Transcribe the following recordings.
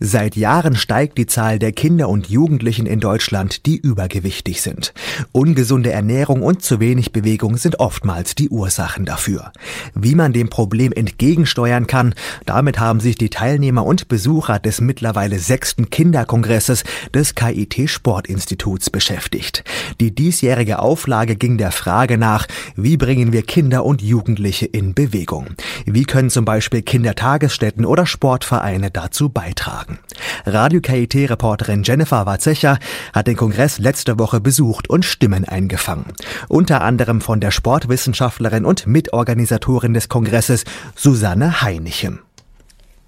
Seit Jahren steigt die Zahl der Kinder und Jugendlichen in Deutschland, die übergewichtig sind. Ungesunde Ernährung und zu wenig Bewegung sind oftmals die Ursachen dafür. Wie man dem Problem entgegensteuern kann, damit haben sich die Teilnehmer und Besucher des mittlerweile sechsten Kinderkongresses des KIT Sportinstituts beschäftigt. Die diesjährige Auflage ging der Frage nach, wie bringen wir Kinder und Jugendliche in Bewegung? Wie können zum Beispiel Kindertagesstätten oder Sportvereine dazu beitragen? Sagen. Radio KIT-Reporterin Jennifer Warzecher hat den Kongress letzte Woche besucht und Stimmen eingefangen. Unter anderem von der Sportwissenschaftlerin und Mitorganisatorin des Kongresses Susanne Heinichen.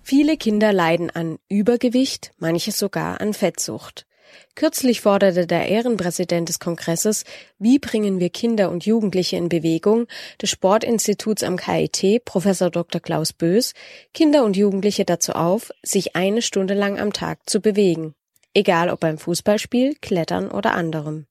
Viele Kinder leiden an Übergewicht, manche sogar an Fettsucht. Kürzlich forderte der Ehrenpräsident des Kongresses Wie bringen wir Kinder und Jugendliche in Bewegung des Sportinstituts am KIT, Professor Dr. Klaus Bös, Kinder und Jugendliche dazu auf, sich eine Stunde lang am Tag zu bewegen. Egal ob beim Fußballspiel, Klettern oder anderem.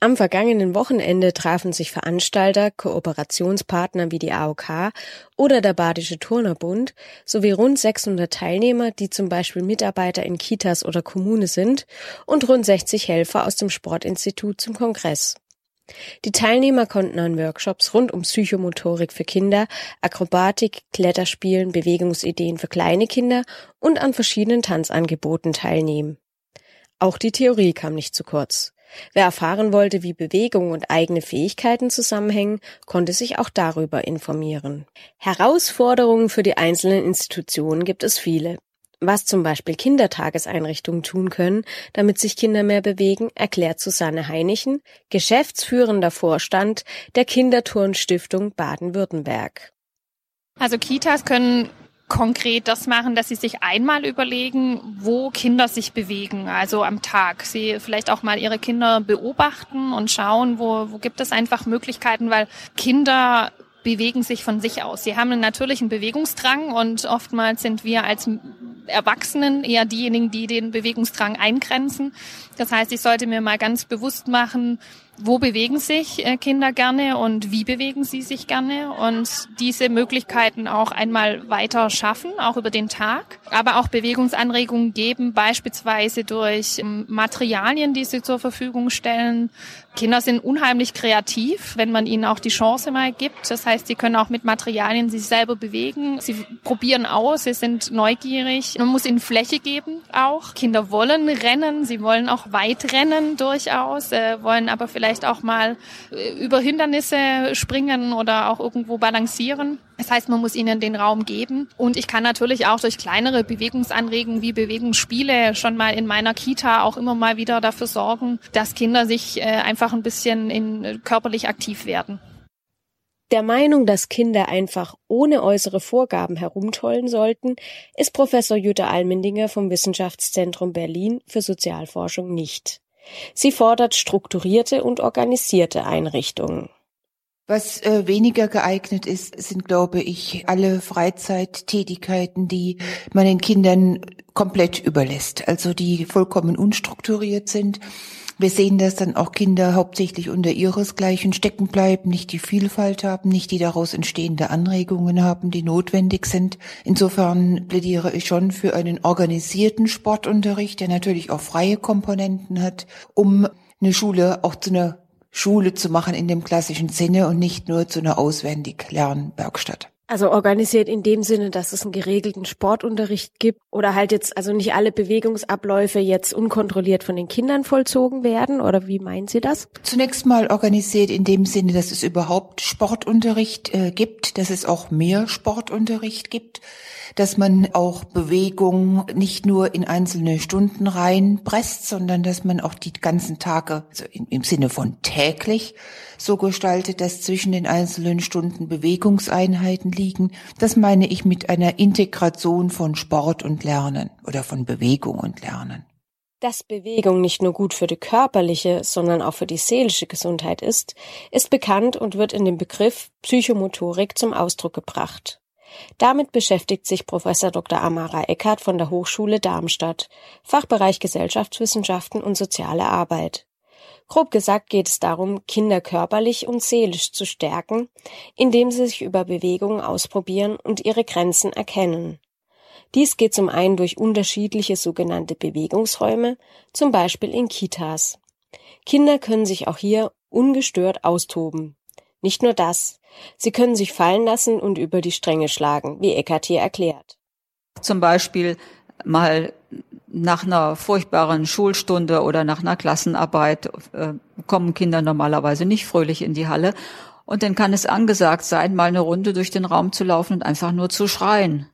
Am vergangenen Wochenende trafen sich Veranstalter, Kooperationspartner wie die AOK oder der Badische Turnerbund sowie rund 600 Teilnehmer, die zum Beispiel Mitarbeiter in Kitas oder Kommune sind, und rund 60 Helfer aus dem Sportinstitut zum Kongress. Die Teilnehmer konnten an Workshops rund um Psychomotorik für Kinder, Akrobatik, Kletterspielen, Bewegungsideen für kleine Kinder und an verschiedenen Tanzangeboten teilnehmen. Auch die Theorie kam nicht zu kurz. Wer erfahren wollte, wie Bewegung und eigene Fähigkeiten zusammenhängen, konnte sich auch darüber informieren. Herausforderungen für die einzelnen Institutionen gibt es viele. Was zum Beispiel Kindertageseinrichtungen tun können, damit sich Kinder mehr bewegen, erklärt Susanne Heinichen, geschäftsführender Vorstand der Kinderturnstiftung Baden-Württemberg. Also Kitas können konkret das machen, dass sie sich einmal überlegen, wo Kinder sich bewegen, also am Tag. Sie vielleicht auch mal ihre Kinder beobachten und schauen, wo, wo gibt es einfach Möglichkeiten, weil Kinder bewegen sich von sich aus. Sie haben einen natürlichen Bewegungsdrang und oftmals sind wir als Erwachsenen eher diejenigen, die den Bewegungsdrang eingrenzen. Das heißt, ich sollte mir mal ganz bewusst machen, wo bewegen sich äh, Kinder gerne und wie bewegen sie sich gerne und diese Möglichkeiten auch einmal weiter schaffen, auch über den Tag, aber auch Bewegungsanregungen geben, beispielsweise durch ähm, Materialien, die sie zur Verfügung stellen. Kinder sind unheimlich kreativ, wenn man ihnen auch die Chance mal gibt. Das heißt, sie können auch mit Materialien sich selber bewegen. Sie probieren aus, sie sind neugierig. Man muss ihnen Fläche geben auch. Kinder wollen rennen, sie wollen auch weit rennen durchaus, äh, wollen aber vielleicht auch mal äh, über Hindernisse springen oder auch irgendwo balancieren. Das heißt, man muss ihnen den Raum geben. Und ich kann natürlich auch durch kleinere Bewegungsanregungen wie Bewegungsspiele schon mal in meiner Kita auch immer mal wieder dafür sorgen, dass Kinder sich äh, einfach ein bisschen in, äh, körperlich aktiv werden. Der Meinung, dass Kinder einfach ohne äußere Vorgaben herumtollen sollten, ist Professor Jutta Almendinger vom Wissenschaftszentrum Berlin für Sozialforschung nicht. Sie fordert strukturierte und organisierte Einrichtungen. Was äh, weniger geeignet ist, sind, glaube ich, alle Freizeittätigkeiten, die man den Kindern komplett überlässt, also die vollkommen unstrukturiert sind wir sehen, dass dann auch Kinder hauptsächlich unter ihresgleichen stecken bleiben, nicht die Vielfalt haben, nicht die daraus entstehende Anregungen haben, die notwendig sind. Insofern plädiere ich schon für einen organisierten Sportunterricht, der natürlich auch freie Komponenten hat, um eine Schule auch zu einer Schule zu machen in dem klassischen Sinne und nicht nur zu einer auswendig Lernwerkstatt. Also organisiert in dem Sinne, dass es einen geregelten Sportunterricht gibt oder halt jetzt also nicht alle Bewegungsabläufe jetzt unkontrolliert von den Kindern vollzogen werden oder wie meinen Sie das? Zunächst mal organisiert in dem Sinne, dass es überhaupt Sportunterricht äh, gibt, dass es auch mehr Sportunterricht gibt, dass man auch Bewegung nicht nur in einzelne Stunden reinpresst, sondern dass man auch die ganzen Tage, also im, im Sinne von täglich, so gestaltet, dass zwischen den einzelnen Stunden Bewegungseinheiten liegen. Das meine ich mit einer Integration von Sport und Lernen oder von Bewegung und Lernen. Dass Bewegung nicht nur gut für die körperliche, sondern auch für die seelische Gesundheit ist, ist bekannt und wird in dem Begriff Psychomotorik zum Ausdruck gebracht. Damit beschäftigt sich Professor Dr. Amara Eckert von der Hochschule Darmstadt, Fachbereich Gesellschaftswissenschaften und soziale Arbeit. Grob gesagt geht es darum, Kinder körperlich und seelisch zu stärken, indem sie sich über Bewegungen ausprobieren und ihre Grenzen erkennen. Dies geht zum einen durch unterschiedliche sogenannte Bewegungsräume, zum Beispiel in Kitas. Kinder können sich auch hier ungestört austoben. Nicht nur das, sie können sich fallen lassen und über die Stränge schlagen, wie Eckart hier erklärt. Zum Beispiel mal nach einer furchtbaren Schulstunde oder nach einer Klassenarbeit äh, kommen Kinder normalerweise nicht fröhlich in die Halle. Und dann kann es angesagt sein, mal eine Runde durch den Raum zu laufen und einfach nur zu schreien.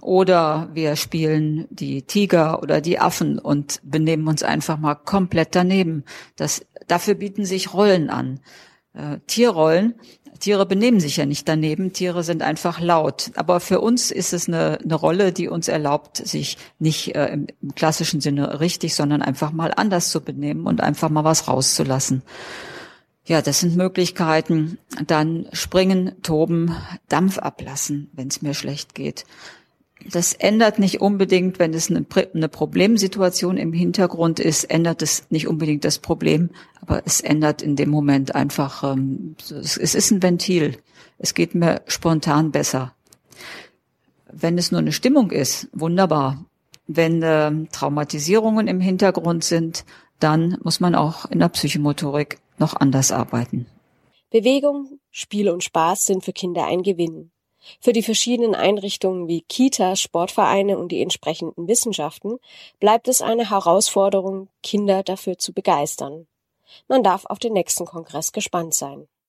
Oder wir spielen die Tiger oder die Affen und benehmen uns einfach mal komplett daneben. Das, dafür bieten sich Rollen an. Äh, Tierrollen. Tiere benehmen sich ja nicht daneben, Tiere sind einfach laut. Aber für uns ist es eine, eine Rolle, die uns erlaubt, sich nicht äh, im, im klassischen Sinne richtig, sondern einfach mal anders zu benehmen und einfach mal was rauszulassen. Ja, das sind Möglichkeiten. Dann springen, toben, Dampf ablassen, wenn es mir schlecht geht. Das ändert nicht unbedingt, wenn es eine, Problemsituation im Hintergrund ist, ändert es nicht unbedingt das Problem, aber es ändert in dem Moment einfach, ähm, es, ist ein Ventil. Es geht mir spontan besser. Wenn es nur eine Stimmung ist, wunderbar. Wenn äh, Traumatisierungen im Hintergrund sind, dann muss man auch in der Psychomotorik noch anders arbeiten. Bewegung, Spiel und Spaß sind für Kinder ein Gewinn. Für die verschiedenen Einrichtungen wie Kita, Sportvereine und die entsprechenden Wissenschaften bleibt es eine Herausforderung, Kinder dafür zu begeistern. Man darf auf den nächsten Kongress gespannt sein.